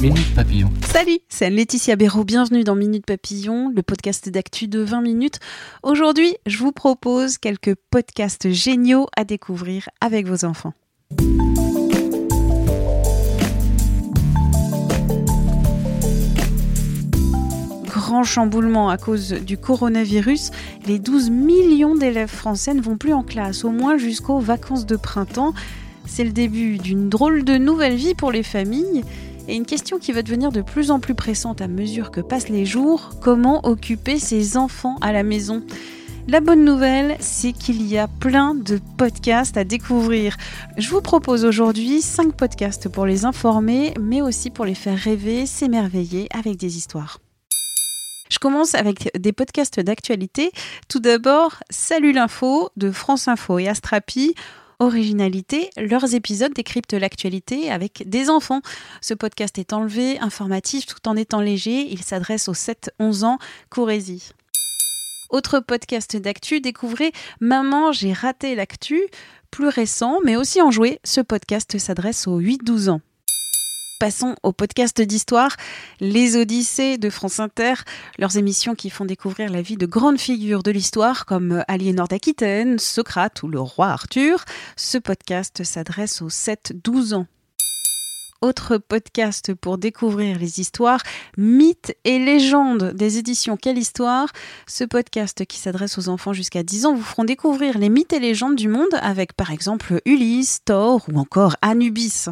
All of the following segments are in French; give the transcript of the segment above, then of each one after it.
Minute Papillon. Salut, c'est Anne-Laetitia Béraud. Bienvenue dans Minute Papillon, le podcast d'actu de 20 minutes. Aujourd'hui, je vous propose quelques podcasts géniaux à découvrir avec vos enfants. Grand chamboulement à cause du coronavirus, les 12 millions d'élèves français ne vont plus en classe, au moins jusqu'aux vacances de printemps. C'est le début d'une drôle de nouvelle vie pour les familles. Et une question qui va devenir de plus en plus pressante à mesure que passent les jours, comment occuper ses enfants à la maison? La bonne nouvelle, c'est qu'il y a plein de podcasts à découvrir. Je vous propose aujourd'hui 5 podcasts pour les informer, mais aussi pour les faire rêver, s'émerveiller avec des histoires. Je commence avec des podcasts d'actualité. Tout d'abord, Salut l'info de France Info et Astrapi. Originalité, leurs épisodes décryptent l'actualité avec des enfants. Ce podcast est enlevé, informatif tout en étant léger. Il s'adresse aux 7-11 ans. Courez-y. Autre podcast d'actu, découvrez Maman, j'ai raté l'actu. Plus récent, mais aussi enjoué, ce podcast s'adresse aux 8-12 ans. Passons au podcast d'histoire, Les Odyssées de France Inter, leurs émissions qui font découvrir la vie de grandes figures de l'histoire comme Aliénor d'Aquitaine, Socrate ou le roi Arthur. Ce podcast s'adresse aux 7-12 ans. Autre podcast pour découvrir les histoires, mythes et légendes des éditions Quelle Histoire. Ce podcast qui s'adresse aux enfants jusqu'à 10 ans vous feront découvrir les mythes et légendes du monde avec par exemple Ulysse, Thor ou encore Anubis.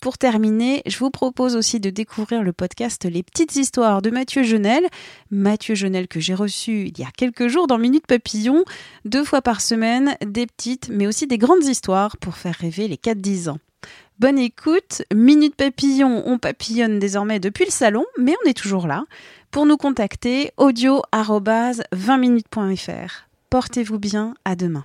Pour terminer, je vous propose aussi de découvrir le podcast Les petites histoires de Mathieu Genel. Mathieu Genel que j'ai reçu il y a quelques jours dans Minute Papillon. Deux fois par semaine, des petites mais aussi des grandes histoires pour faire rêver les 4-10 ans. Bonne écoute, Minute Papillon, on papillonne désormais depuis le salon, mais on est toujours là. Pour nous contacter, audio 20minutes.fr. Portez-vous bien, à demain.